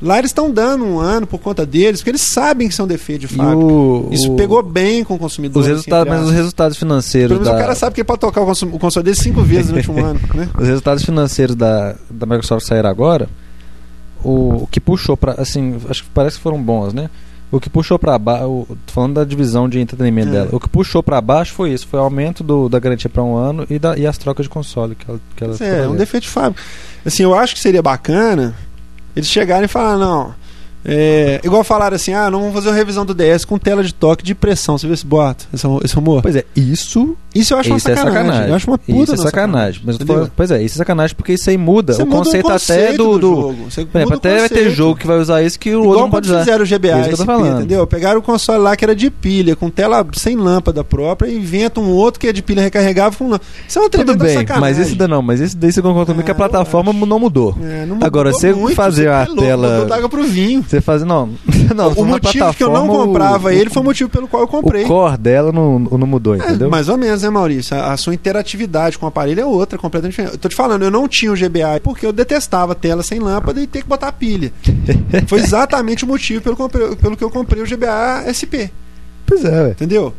Lá eles estão dando um ano por conta deles, porque eles sabem que são defeitos de fábrica. o, Isso o- pegou bem com o consumidor. Os assim, resultados, entre mas os resultados financeiros Pelo menos da... o cara sabe que ele pode tocar o console, o console dele cinco vezes no último ano, né? Os resultados financeiros da, da Microsoft saíram agora. O, o que puxou para assim, acho que parece que foram bons, né? O que puxou pra baixo, falando da divisão de entretenimento É. dela, o que puxou pra baixo foi isso, foi o aumento do, da garantia pra um ano e, da, e as trocas de console que ela, que ela É, é um defeito de fábrica. Assim, eu acho que seria bacana eles chegarem e falar, não. É, igual falaram assim, ah, não vamos fazer uma revisão do DS com tela de toque de pressão. Você viu esse boato, esse, esse rumor? Pois é, isso, Isso eu acho uma isso é sacanagem. sacanagem. Eu acho uma puta isso é uma sacanagem. Mas falando, pois é, isso é sacanagem porque isso aí muda Você o muda conceito, o até do. do jogo. Você por exemplo, até vai ter conceito. jogo que vai usar isso que o outro Igual não pode quando usar. fizeram o GBA É isso que eu tô SP, falando. entendeu? Pegaram o console lá que era de pilha, com tela sem lâmpada própria, e inventam um outro que é de pilha recarregável com lâmpada. Isso é uma Tudo bem, sacanagem. mas esse daí não, mas esse daí você concorda comigo que a Ah, plataforma não mudou. É, não Agora, mudou você muito, fazer você a é louco, tela- Mudou da água pro vinho. Você faz. Não, não o motivo que eu não comprava ele foi o motivo pelo qual eu comprei. O core dela não, não mudou, É, entendeu? mais ou menos, né, Maurício? A, a sua interatividade com o aparelho é outra, completamente diferente. Eu tô te falando, eu não tinha o GBA porque eu detestava tela sem lâmpada e ter que botar pilha. Foi exatamente o motivo pelo, pelo que eu comprei o GBA SP, Pois é, velho. entendeu?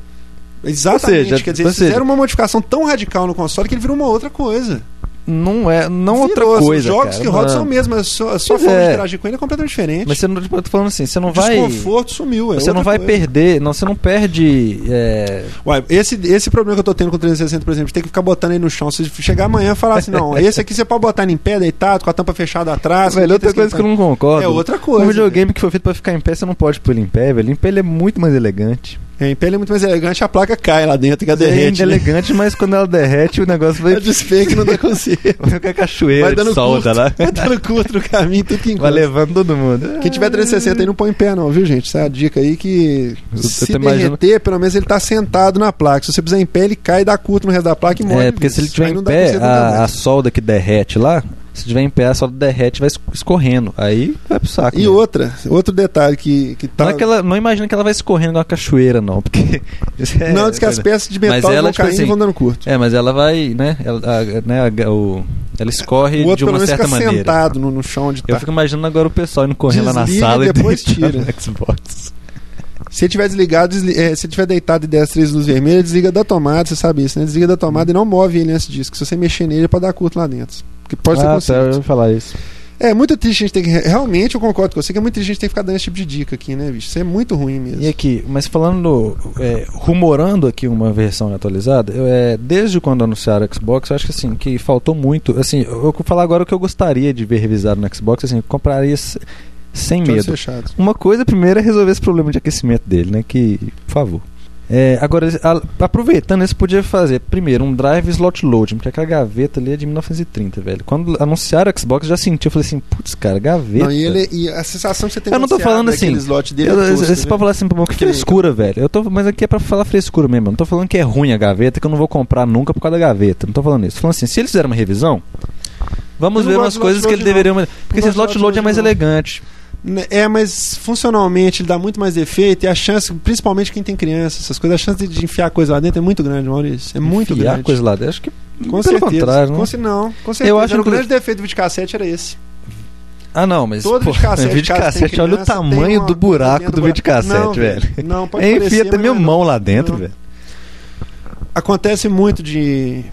Exatamente, seja, quer dizer, fizeram uma modificação tão radical no console que ele virou uma outra coisa. Não é. Não outra Virou, coisa. Os jogos cara, que rodam são mesmos, a sua, a sua Pois forma de é. interagir com ele é completamente diferente. Mas você não. Eu tô falando assim, você não o vai. desconforto sumiu. é Você não outra vai coisa. perder. Não, você não perde. é, Ué, esse, esse problema que eu tô tendo com o 360, por exemplo, ter que ficar botando aí no chão. Se chegar amanhã e falar assim, não, esse aqui você pode botar ele em pé, deitado, com a tampa fechada atrás. Velho, outra coisa que eu não concordo. É outra coisa, Um videogame que foi feito pra ficar em pé, você não pode pôr ele em pé, velho. Em pé ele é muito mais elegante. É, em pé ele é muito mais elegante, a placa cai lá dentro, que a é derrete. né? elegante, mas quando ela derrete, o negócio vai, É desfeio que não dá consigo. vai ficar cachoeira Vai dando solta curto, lá. vai dando curto no caminho, tudo que Vai encontra. levando todo mundo. Quem tiver 360 aí não põe em pé não, viu gente? Essa é a dica aí que Eu se derreter, pelo menos ele tá sentado na placa. Se você puser em pé, ele cai, dá curto no resto da placa e morre. É, porque se ele tiver Aí em pé, a, a solda que derrete lá, se tiver em pé, a solda derrete e vai es- escorrendo. Aí vai pro saco. E mesmo. outra, outro detalhe que, que tá... Não, é que ela, não imagina que ela vai escorrendo igual uma cachoeira, não. Porque. é- Não, diz que as peças de metal ela, vão tipo caindo assim, e vão dando curto. É, mas ela vai, né? Ela, a- né, a- o, ela escorre o outro de uma certa fica maneira. sentado no, no chão onde Eu tá. fico imaginando agora o pessoal indo correndo lá na sala e depois deitando tira. Xbox. Se tiver desligado, desli- é, se tiver deitado e der as três luzes vermelhas, desliga da tomada, você sabe isso, né? Desliga da tomada e não move ele antes disso. Que se você mexer nele, é pra dar curto lá dentro. Porque pode ser ah, tá, eu ia falar isso. É muito triste a gente ter que. Realmente eu concordo com você que é muito triste a gente ter que ficar dando esse tipo de dica aqui, né, bicho? Isso é muito ruim mesmo. E aqui, mas falando, é, rumorando aqui uma versão atualizada, eu, é, desde quando anunciaram o Xbox, eu acho que assim, que faltou muito. Assim, eu vou falar agora o que eu gostaria de ver revisado no Xbox, assim, eu compraria se- sem medo. Uma coisa primeiro é resolver esse problema de aquecimento dele, né? Que, por favor. É, agora, a- aproveitando, eles podiam fazer primeiro um drive slot loading, porque aquela gaveta ali é de 1930, velho. Quando anunciaram o Xbox, eu já senti, eu falei assim, putz, cara, gaveta. Não, e, ele, e a sensação que você tem Eu não tô você falando assim, slot dele Eu, é tosco, esse né? pra falar assim, que frescura, velho. Eu tô, mas aqui é pra falar frescura mesmo. Eu não tô falando que é ruim a gaveta, que eu não vou comprar nunca por causa da gaveta. Não tô falando isso. Tô falando assim, se eles fizerem uma revisão, vamos ver umas coisas que ele deveriam. Porque esse slot load é mais não. elegante. Né, É, mas funcionalmente ele dá muito mais efeito e a chance, principalmente quem tem criança, essas coisas, a chance de- enfiar coisa lá dentro é muito grande, Maurício. É muito Enfiar grande. coisa lá dentro. Acho que Com pelo certeza. contrário, com, não. ce- não, com certeza. Eu acho Era o que- grande defeito do videocassete era esse. Ah, não, mas. Todo pô, videocassete, tenha olha o criança, tamanho do buraco do buraco. videocassete, Não, velho. Não, pode É, enfia até minha mão lá dentro, velho. Acontece muito de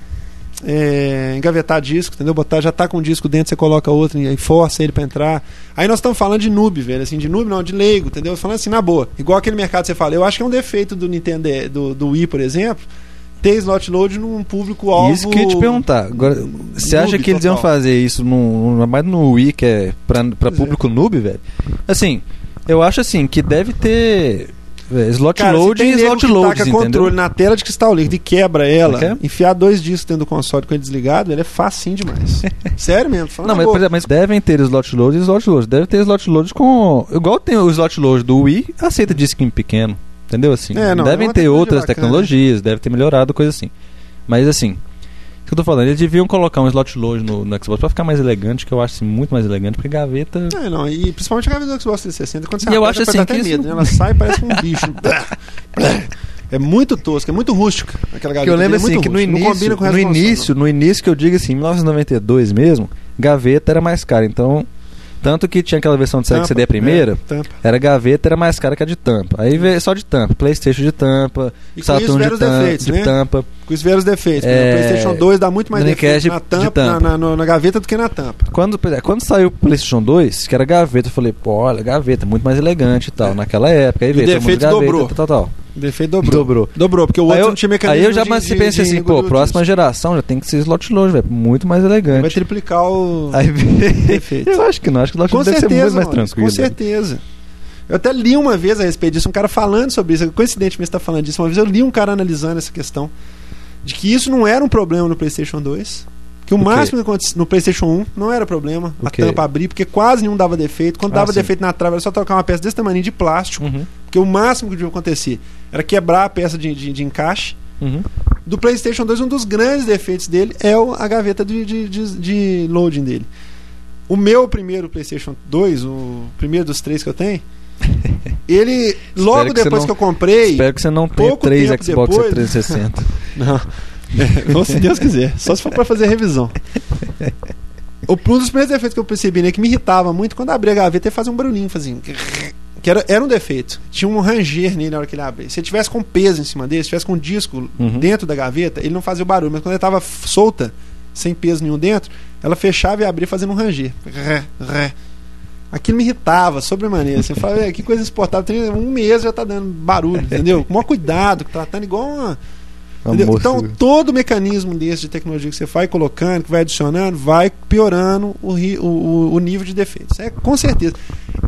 é, engavetar disco, entendeu? Botar, já tá com um disco dentro, você coloca outro e força ele pra entrar. Aí nós estamos falando de noob, velho, assim, de noob não, de leigo, entendeu? Falando assim, na boa. Igual aquele mercado que você fala. Eu acho que é um defeito do Nintendo, do, do Wii, por exemplo, ter slot load num público-alvo... Isso que eu ia te perguntar. Agora, você acha que eles iam total. fazer isso no, mais no Wii, que é pra, pra Pois é. público noob, velho? Assim, eu acho assim que deve ter é, slot Cara, load e slot que loads, taca entendeu? controle na tela de cristal líquido e quebra ela, enfiar dois discos dentro do console com ele desligado, ele é facinho demais. Sério mesmo, Não, mas, exemplo, mas devem ter slot load e slot load. Deve ter slot load com. Igual tem o slot load do Wii, aceita disquinho pequeno. Entendeu? Assim, É, não, devem é ter outras bacana. tecnologias, deve ter melhorado, coisa assim. Mas assim, que eu tô falando, eles deviam colocar um slot load no, no Xbox pra ficar mais elegante, que eu acho assim, muito mais elegante, porque gaveta. É, não, e principalmente a gaveta do Xbox 360, quando você E eu acho assim até que medo, isso- né? Ela sai e parece um bicho. é muito tosca, é muito rústica aquela gaveta. Que eu lembro é assim que no início, combina com o no início, no início que eu digo assim, em 1992 mesmo, gaveta era mais cara. Então, Tanto que tinha aquela versão de Sega Tampa, CD a primeira, é, tampa. era gaveta, era mais cara que a de tampa. Aí veio só de tampa, Playstation de tampa, E Saturn de, os tam defeitos, de né? tampa. Com os velhos defeitos. É, O PlayStation 2 dá muito mais defeito na de tampa, tampa. Na, na- na gaveta do que na tampa. Quando, é, quando saiu o PlayStation 2, que era gaveta, eu falei, pô, olha, gaveta, muito mais elegante e tal, naquela época. Aí veio mundo defeito gaveta, dobrou. tal, tal, tal. O defeito dobrou. Dobrou. Dobrou, porque o outro Aí eu, não tinha mecanismo aí eu já de, pensei assim, pô, próxima disso. geração já tem que ser slot load, velho, muito mais elegante. Vai triplicar o Aí defeito. eu acho que não, acho que o slot Com deve ser certeza, muito mais tranquilo. com certeza. Eu até li uma vez a respeito disso, um cara falando sobre isso. Coincidentemente está falando disso. Uma vez eu li um cara analisando essa questão de que isso não era um problema no PlayStation 2. Que o O máximo que acontecia no PlayStation 1 não era problema O a quê? tampa abrir, porque quase nenhum dava defeito. Quando Ah, dava sim. defeito na trave, era só trocar uma peça desse tamanho de plástico. Uhum, Porque o máximo que devia acontecer era quebrar a peça de, de, de encaixe. uhum. Do PlayStation 2, um dos grandes defeitos dele é o- a gaveta de, de, de, de loading dele. O meu primeiro PlayStation 2, o primeiro dos três que eu tenho, ele, logo depois não- que eu comprei. Espero que você não tenha pouco três Xbox depois- 360. Não. Ou se Deus quiser. Só se for pra fazer revisão. O, um dos primeiros defeitos que eu percebi, né, que me irritava muito, quando abria a gaveta, ele fazia um barulhinho, fazia. Que era, era um defeito. Tinha um ranger nele na hora que ele abria. Se ele tivesse com peso em cima dele, se tivesse com um disco Uhum. dentro da gaveta, ele não fazia o barulho. Mas quando ele tava f- solta, sem peso nenhum dentro, ela fechava e abria fazendo um ranger. Aquilo me irritava, sobremaneira. Você fala, "É, que coisa insuportável. Tem um mês já tá dando barulho, entendeu? Com maior cuidado, tratando igual uma. Então, todo mecanismo desse de tecnologia que você vai colocando, que vai adicionando, vai piorando o, o, o- nível de defeitos. É, com certeza.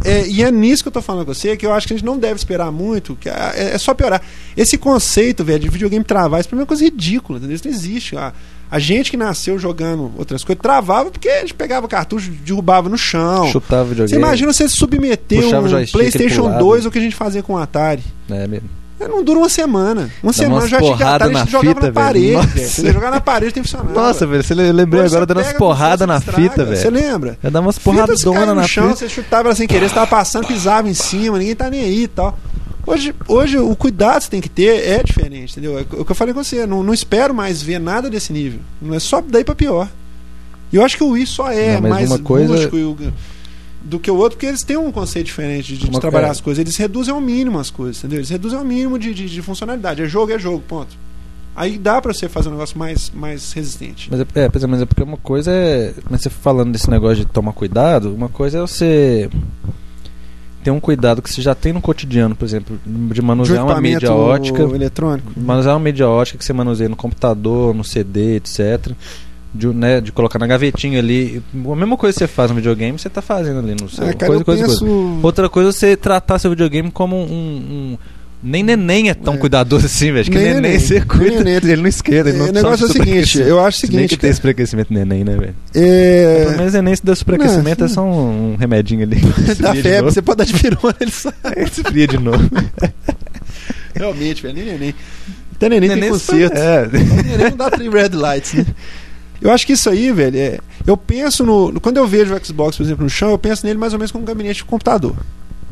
É, e é nisso que eu tô falando com você, que eu acho que a gente não deve esperar muito, que é, é só piorar. Esse conceito, velho, de videogame travar, isso pra mim é uma coisa ridícula, entendeu? Isso não existe. A, a gente que nasceu jogando outras coisas, travava porque a gente pegava cartucho, derrubava no chão. Chutava videogame. Você imagina você submeter Puxava o um PlayStation pulava. 2 o que a gente fazia com o Atari. É mesmo. Não dura uma semana. Uma Dá semana umas já tinha que Atari, a jogava fita, na parede, velho. velho. Nossa. Você jogar na parede tem funcionado. Nossa, velho, você le- lembrei agora dando umas porradas na fita, estraga. Você velho. lembra? Ia dar umas porradas na chão, fita. você chutava ela sem querer, você tava passando, pisava em cima, ninguém tá nem aí e tal. Hoje, hoje o cuidado que você tem que ter é diferente, entendeu? É o que eu falei com você, não, não espero mais ver nada desse nível. Não é só daí pra pior. E eu acho que o Wii só é Não, mais uma coisa- e o- do que o outro, porque eles têm um conceito diferente de, de Uma- trabalhar é. as coisas. Eles reduzem ao mínimo as coisas, entendeu? Eles reduzem ao mínimo de, de, de funcionalidade. É jogo, é jogo, ponto. Aí dá pra você fazer um negócio mais, mais resistente. Mas é, é, mas é porque uma coisa é. Mas você falando desse negócio de tomar cuidado, uma coisa é você ter um cuidado que você já tem no cotidiano, por exemplo, de De manusear uma equipamento mídia ótica. eletrônico. Manusear uma mídia ótica que você manuseia no computador, no CD, etc. De, né, de colocar na gavetinha ali. A mesma coisa que você faz no videogame, você tá fazendo ali no seu. É, cara, coisa, coisa, penso... coisa. Outra coisa é você tratar seu videogame como um. um- nem neném é tão É. cuidadoso assim, velho. Que Nem neném, neném. você Nem cuida. neném. Ele não esquenta, ele não o negócio é o seguinte, eu acho o seguinte, que tem esse superaquecimento neném, né, velho? é, Pelo menos neném se deu superaquecimento Não, é só um, um remedinho ali. de febre, você pode dar de pirona, ele sai. Esfria de novo. Realmente, velho, nem neném. Até neném, tem Neném conserto. É. Neném não dá três red lights, né? Eu acho que isso aí, velho, é. Eu penso no. Quando eu vejo o Xbox, por exemplo, no chão, eu penso nele mais ou menos como um gabinete de computador.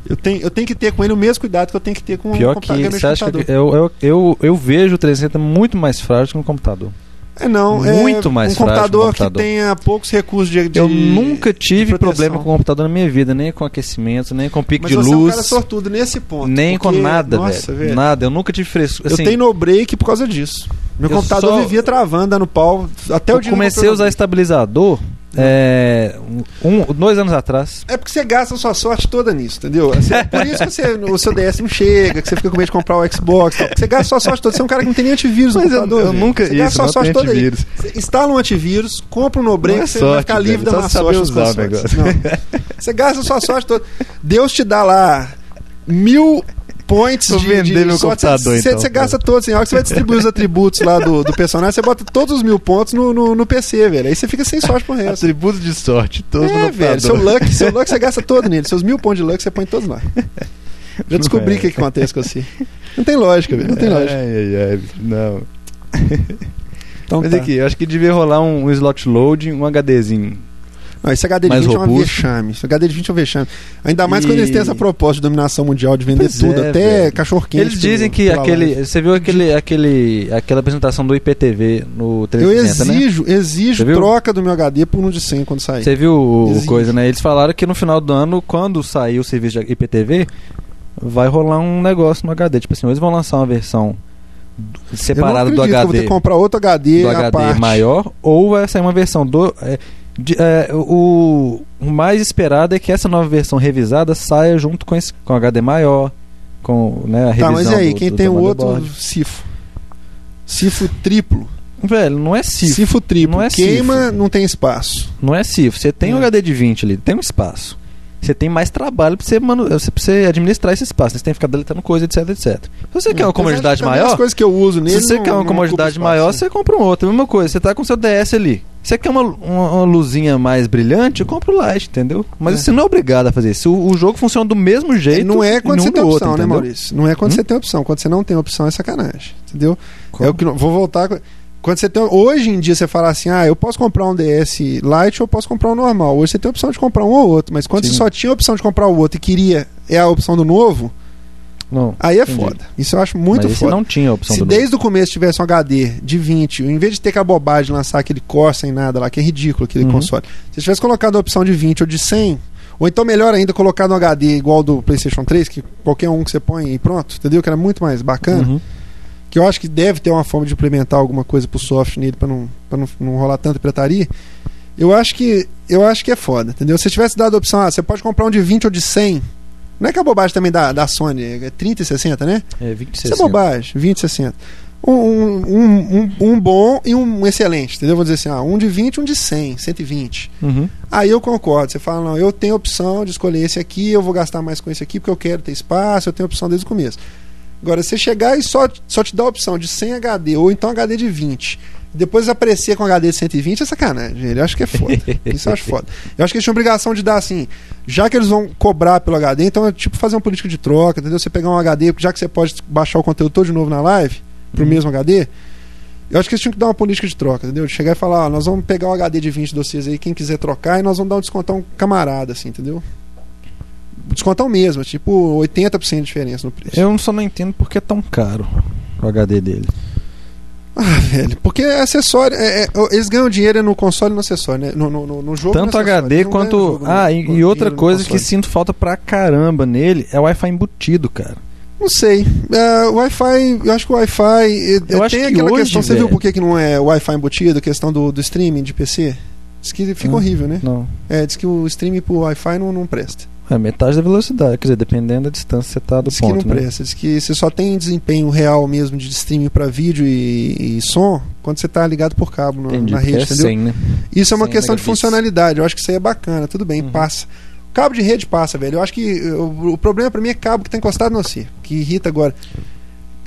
Eu tenho, eu tenho que ter com ele o mesmo cuidado que eu tenho que ter com um Pior computa- que você acha computador. que eu, eu, eu, eu vejo o 360 muito mais frágil que no computador. É não, muito é mais um frágil computador, um computador. que tenha poucos recursos de, de eu nunca tive problema com o computador na minha vida, nem com aquecimento, nem com pico Mas de você é um luz, cara sortudo nesse ponto. nem com porque, nada, nossa, velho. Nada, eu nunca tive frescura. eu Assim, tenho no break por causa disso. Meu Eu computador só- vivia travando, dando pau. Até o eu dia que comecei a o usar estabilizador é, um, dois anos atrás. É porque você gasta a sua sorte toda nisso, entendeu? Assim, por isso que você, o seu DS não chega, que você fica com medo de comprar o Xbox. Tal, você gasta a sua sorte toda. Você é um cara que não tem nem antivírus no Mas eu- computador. eu velho. nunca- Você gasta isso, a sua sorte toda aí. Você instala um antivírus, compra um no-break, Não é você sorte, vai ficar livre velho, da má sorte. usar o negócio. Você gasta a sua sorte toda. Deus te dá lá mil points Vou de, vender de meu computador, você, então, gasta todos, assim, a hora que você vai distribuir os atributos lá do, do personagem, você bota todos os mil pontos no, no, no PC, velho. Aí você fica sem sorte pro resto. Atributos de sorte, todos É, velho, seu luck, seu luck você gasta todo nele. Seus mil pontos de luck você põe todos lá. Já descobri o que, que acontece com você. Não tem lógica, velho. Não tem lógica. Ai, ai, ai, não. Então Mas tá. aqui, eu acho que devia rolar um, um slot load, um HDzinho. Não, esse HD de Mais 20 é um robusto. vexame. Esse HD de 20 é um vexame. Ainda mais E- quando eles têm essa proposta de dominação mundial de vender Pois tudo, é, até velho. cachorro quente. Eles dizem que aquele. Você viu aquele, aquele, aquela apresentação do IPTV no Eu 360, né? exijo, exijo Você viu? troca do meu HD por um de 100 quando sair. Você viu o Existe. coisa, né? Eles falaram que no final do ano, quando sair o serviço de IPTV, vai rolar um negócio no HD. Tipo assim, eles vão lançar uma versão eu separada do acredito que eu vou ter HD, que comprar outro HD, do HD parte. maior, ou vai sair uma versão do. é, de- é, o, o mais esperado é que essa nova versão revisada saia junto com, esse, com o HD maior, com né, a revisão Tá, mas e aí, do- quem do- tem o outro. Sifo? Sifo triplo. Velho, não é Sifo, CIF. triplo. Não é Queima, Sifo. não tem espaço. Não é CIF. Você tem É. um HD de 20 ali, tem um espaço. Você tem mais trabalho pra você, manu... pra você administrar esse espaço. Você tem que ficar deletando coisa, etc, etc. Se você quer uma comodidade maior, As coisas que eu uso nele. se você não- quer uma comodidade maior, espaço, você compra um outro. A mesma coisa, você tá com seu DS ali. Você quer uma, uma, uma luzinha mais brilhante, compra o Lite, entendeu? Mas É. você não é obrigado a fazer isso. O, o jogo funciona do mesmo jeito. Não é quando você tem opção, outro, né? Maurício? Não é quando Hum? você tem opção. Quando você não tem opção, é sacanagem. Entendeu? Como? É o que vou voltar. Quando você tem, hoje em dia você fala assim, ah, eu posso comprar um DS Lite ou eu posso comprar um normal. Hoje você tem a opção de comprar um ou outro, mas quando Sim. você só tinha a opção de comprar o outro e queria é a opção do novo, Não. aí é Entendi. foda. Isso eu acho muito Mas foda. não tinha opção Se desde o começo tivesse um HD de 20, em vez de ter que a bobagem de lançar aquele core sem nada lá, que é ridículo aquele Uhum. console, se tivesse colocado a opção de 20 ou de 100, ou então melhor ainda, colocado um HD igual do PlayStation 3, que qualquer um que você põe e pronto, entendeu? Que era muito mais bacana. Uhum. Que eu acho que deve ter uma forma de implementar alguma coisa pro software nele pra não, pra não, não rolar tanta pirataria. Eu acho que eu acho que é foda, entendeu? Se tivesse dado a opção, ah, você pode comprar um de 20 ou de 100. Não é que a bobagem também da, da Sony, é 30 e 60, né? É 20 Isso é bobagem, 20, 60. Um, um, um, um- bom e um excelente, entendeu? Vou dizer assim, ah, um de 20 um de 100, 120. Uhum. Aí eu concordo, você fala, não, eu tenho a opção de escolher esse aqui, eu vou gastar mais com esse aqui porque eu quero ter espaço, eu tenho opção desde o começo. Agora, você chegar e só, só te dar a opção de 100 HD ou então HD de 20, depois aparecer com HD de 120 é sacanagem, gente. eu acho que é foda. Isso eu acho foda. Eu acho que eles tinham obrigação de dar assim, já que eles vão cobrar pelo HD, então é tipo fazer uma política de troca, entendeu? Você pegar um HD, já que você pode baixar o conteúdo todo de novo na live, pro Uhum. mesmo HD, eu acho que eles tinham que dar uma política de troca, entendeu? De chegar e falar, ó, nós vamos pegar o HD de 20 de vocês aí, quem quiser trocar, e nós vamos dar um descontão camarada, assim, entendeu? Descontão mesmo, tipo 80% de diferença no preço. Eu só não entendo por que é tão caro o HD dele. Ah, velho, porque é acessório. é- é- eles ganham dinheiro no console e no acessório, né? No, no, no- jogo. Tanto. HD quanto. jogo, ah, no- e, e outra coisa que sinto falta pra caramba nele é o Wi-Fi embutido, cara. Não sei. É, o Wi-Fi, eu acho que o Wi-Fi. é, Eu acho tem que aquela hoje, questão. Você viu velho- por que, que não é Wi-Fi embutido? Questão do, do streaming de PC? Diz que fica Ah. horrível, né? Não. É, diz que o streaming por Wi-Fi não, não presta. É metade da velocidade, quer dizer, dependendo da distância que você tá do Diz ponto, que não né? presta. Diz que você só tem desempenho real mesmo de streaming para vídeo e, e som quando você tá ligado por cabo no- Entendi, na rede, é entendeu? 100, né? Isso é uma 100 questão de megabits. funcionalidade. Eu acho que isso aí é bacana. Tudo bem, Uhum. passa. Cabo de rede passa, velho. Eu acho que o, o problema pra mim é cabo que tá encostado no você, que irrita agora.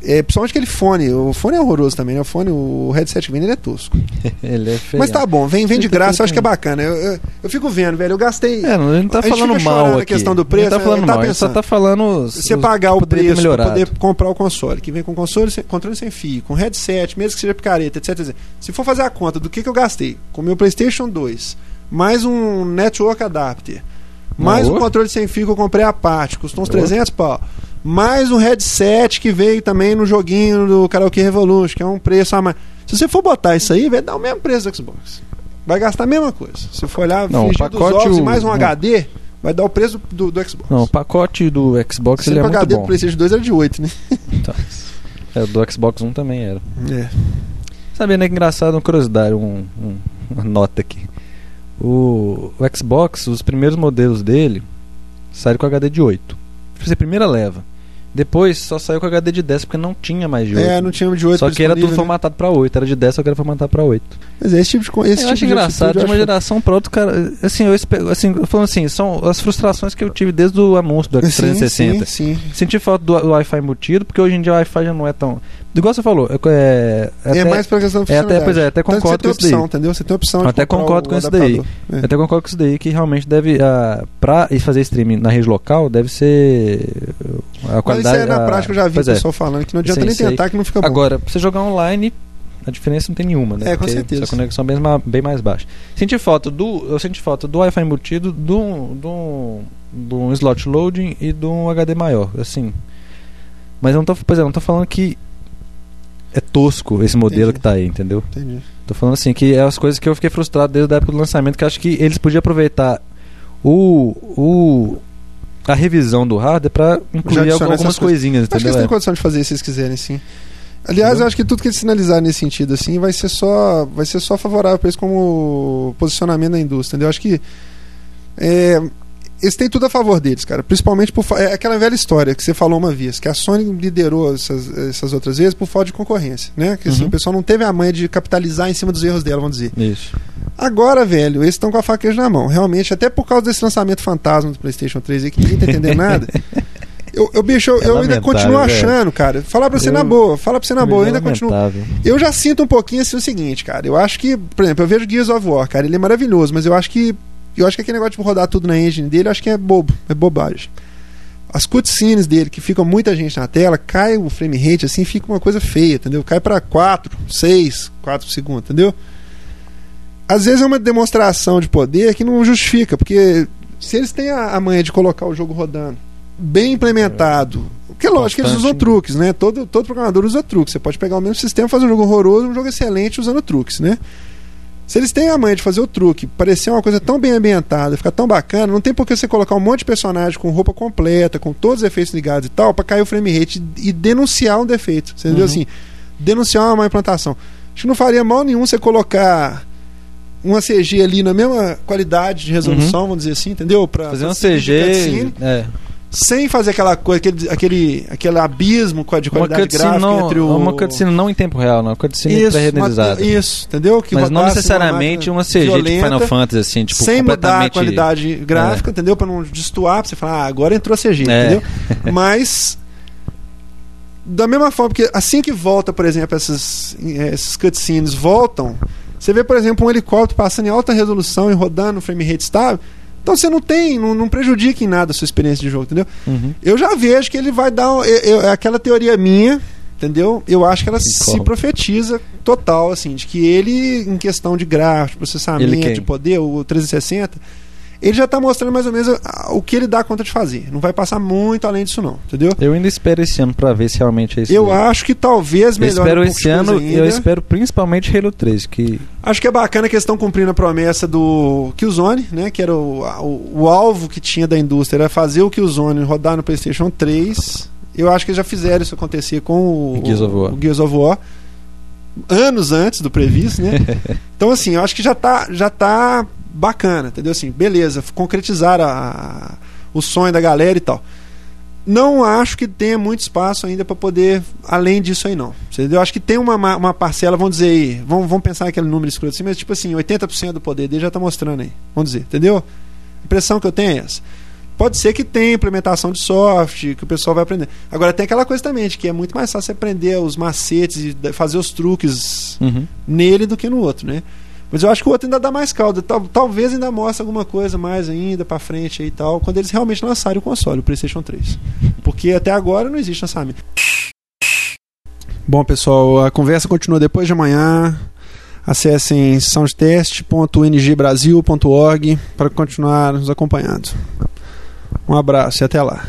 É, principalmente aquele fone. O fone é horroroso também, né? O fone, o headset que vem, ele é tosco. Ele é feio. Mas tá bom, vem, vem de tá graça, eu acho que é bacana. Eu, eu, eu fico vendo, velho. Eu gastei. É, não, a gente tá A falando mal chorando a aqui. questão do A gente preço, tá falando tava mal, a gente só pensando. tá falando. os- pagar o preço pra poder comprar o console, que vem com console, sem- controle sem fio, com headset, mesmo que seja picareta, etc, etc. Se for fazer a conta do que, que eu gastei com o meu PlayStation 2, mais um Network Adapter, mais um controle sem fio que eu comprei à parte, custou uns Ô. 300 pau, mais um headset que veio também no joguinho do Karaoke Revolution, que é um preço a mais. Se você for botar isso aí, vai dar o mesmo preço do Xbox. Vai gastar a mesma coisa. Se for olhar, Não, o frigir dos pacote, ovos e o- mais um não. HD, vai dar o preço do, do Xbox. Não, o pacote do Xbox ele é o muito HD bom. do PlayStation 2 era de 8, né? Tá. É, o do Xbox One também era. É. Sabia, né? Que engraçado, uma curiosidade, um- um- uma nota aqui. O, o Xbox, os primeiros modelos dele saíram com HD de 8. Foi a primeira leva. Depois só saiu com HD de 10 porque não tinha mais de 8. É, não tinha de 8 só que era tudo né? formatado pra 8. Era de 10, só que era formatado pra 8. Mas é esse tipo de co- esse eu tipo acho de engraçado, atitude de uma acho- geração pra outra, cara. Assim, eu espero, assim, falando assim, são as frustrações que eu tive desde o anúncio do Sim, X360. Sim, sim. Senti falta do, do Wi-Fi embutido, porque hoje em dia o Wi-Fi já não é tão. Igual você falou, é, é, É, até- mais pra questão de é, até- pois é, até concordo você com tem isso opção, daí. entendeu? Você tem opção Eu de até concordo o com isso daí. É. Eu até concordo com isso daí, que realmente deve. ah, pra fazer streaming na rede local, deve ser. A Mas isso qualidade. é na prática, eu já vi o pois é. pessoal falando que não adianta Sim, nem sei. tentar que não fica bom. Agora, pra você jogar online, a diferença não tem nenhuma, né? É, com Porque certeza. A conexão é bem, bem mais baixa. Senti falta do. Eu senti falta do Wi-Fi embutido, do, do, do slot loading e do HD maior, assim. Mas eu não tô, exemplo, eu não tô falando que é tosco esse modelo Entendi. que tá aí, entendeu? Entendi. Tô falando assim que é as coisas que eu fiquei frustrado desde a época do lançamento, que eu acho que eles podiam aproveitar o, o a revisão do hardware pra incluir algumas coisinhas, Acho que entendeu? eles têm É. condição de fazer isso se eles quiserem, sim. Aliás, Entendeu? eu acho que tudo que eles sinalizarem nesse sentido, assim, vai ser só, vai ser só favorável para eles como posicionamento da indústria, entendeu? Eu acho que é, eles têm tudo a favor deles, cara. Principalmente por é aquela velha história que você falou uma vez, que a Sony liderou essas, essas outras vezes por falta de concorrência, né? Que assim, Uhum. o pessoal não teve a manha de capitalizar em cima dos erros dela, vamos dizer. Isso. Agora, velho, eles estão com a faca na mão. Realmente, até por causa desse lançamento fantasma do PlayStation 3 aí, que ninguém tá entendendo nada. Eu, eu, bicho, eu, É eu ainda continuo achando, cara. Falar pra você Eu- na boa, falar pra você na boa, eu ainda É continuo. lamentável. Eu já sinto um pouquinho assim o seguinte, cara. Eu acho que, por exemplo, eu vejo Gears of War, cara, ele é maravilhoso, mas eu acho que. Eu acho que aquele negócio de rodar tudo na engine dele, eu acho que é bobo, é bobagem. As cutscenes dele, que ficam muita gente na tela, cai o frame rate assim, fica uma coisa feia, entendeu? Cai pra 4, 6, 4 segundos, entendeu? Às vezes é uma demonstração de poder que não justifica, porque se eles têm a, a manha de colocar o jogo rodando bem implementado, porque lógico que eles usam truques, né? Todo, todo programador usa truques. Você pode pegar o mesmo sistema, fazer um jogo horroroso, um jogo excelente usando truques, né? Se eles têm a manha de fazer o truque, parecer uma coisa tão bem ambientada, ficar tão bacana, não tem por que você colocar um monte de personagem com roupa completa, com todos os efeitos ligados e tal, pra cair o frame rate e denunciar um defeito. Você entendeu Uhum. assim? Denunciar uma má implantação. Acho que não faria mal nenhum você colocar uma CG ali na mesma qualidade de resolução, vamos dizer assim, entendeu? Pra, Fazer um cutscene, CG. É. sem fazer aquela coisa, aquele, aquele, aquele abismo de Uma qualidade gráfica não, entre o. uma cutscene não em tempo real, não. Uma cutscene isso, pré-renderizada. uma- isso, entendeu? Que Mas não necessariamente uma CG violenta, tipo Final Fantasy, assim, tipo, sem mudar a completamente. qualidade gráfica, entendeu? Pra não destoar, pra você falar, ah, agora entrou a CG, É. entendeu? Mas da mesma forma que assim que volta, por exemplo, essas, esses cutscenes voltam, você vê, por exemplo, um helicóptero passando em alta resolução e rodando frame rate estável, então você não tem, não, não prejudica em nada a sua experiência de jogo, entendeu? Uhum. Eu já vejo que ele vai dar. um- eu- eu- aquela teoria minha, entendeu? Eu acho que ela se profetiza total, assim, de que ele, em questão de gráfico, processamento, de poder, o 360, ele já tá mostrando mais ou menos ah, o que ele dá conta de fazer. Não vai passar muito além disso, não, entendeu? Eu ainda espero esse ano pra ver se realmente é isso. Eu mesmo. acho que talvez Eu melhore espero um esse ano, ainda. eu espero principalmente Halo 3, que Acho que é bacana que eles estão cumprindo a promessa do Killzone, né? Que era o, o, o alvo que tinha da indústria, era fazer o Killzone rodar no PlayStation 3. Eu acho que eles já fizeram isso acontecer com o Gears of War. o Gears of War anos antes do previsto, né? então, assim, eu acho que já tá, já tá bacana, entendeu? Assim, beleza, concretizar a, o sonho da galera e tal. Não acho que tenha muito espaço ainda para poder, além disso aí, não. Entendeu? Eu acho que tem uma, ma- uma parcela, vamos dizer aí, vamos, vamos pensar aquele número escuro assim, mas tipo assim, 80% do poder dele já tá mostrando aí. Vamos dizer, entendeu? A impressão que eu tenho é essa. Pode ser que tenha implementação de software, que o pessoal vai aprender. Agora tem aquela coisa também, de que é muito mais fácil você aprender os macetes e fazer os truques Uhum. nele do que no outro, né? Mas eu acho que o outro ainda dá mais caldo. Tal- talvez ainda mostre alguma coisa mais ainda pra frente e tal, quando eles realmente lançarem o console, o PlayStation 3. Porque até agora não existe lançamento. Bom, pessoal, a conversa continua depois de amanhã. Acessem soundtest.ngbrasil.org para continuar nos acompanhando. Um abraço e até lá.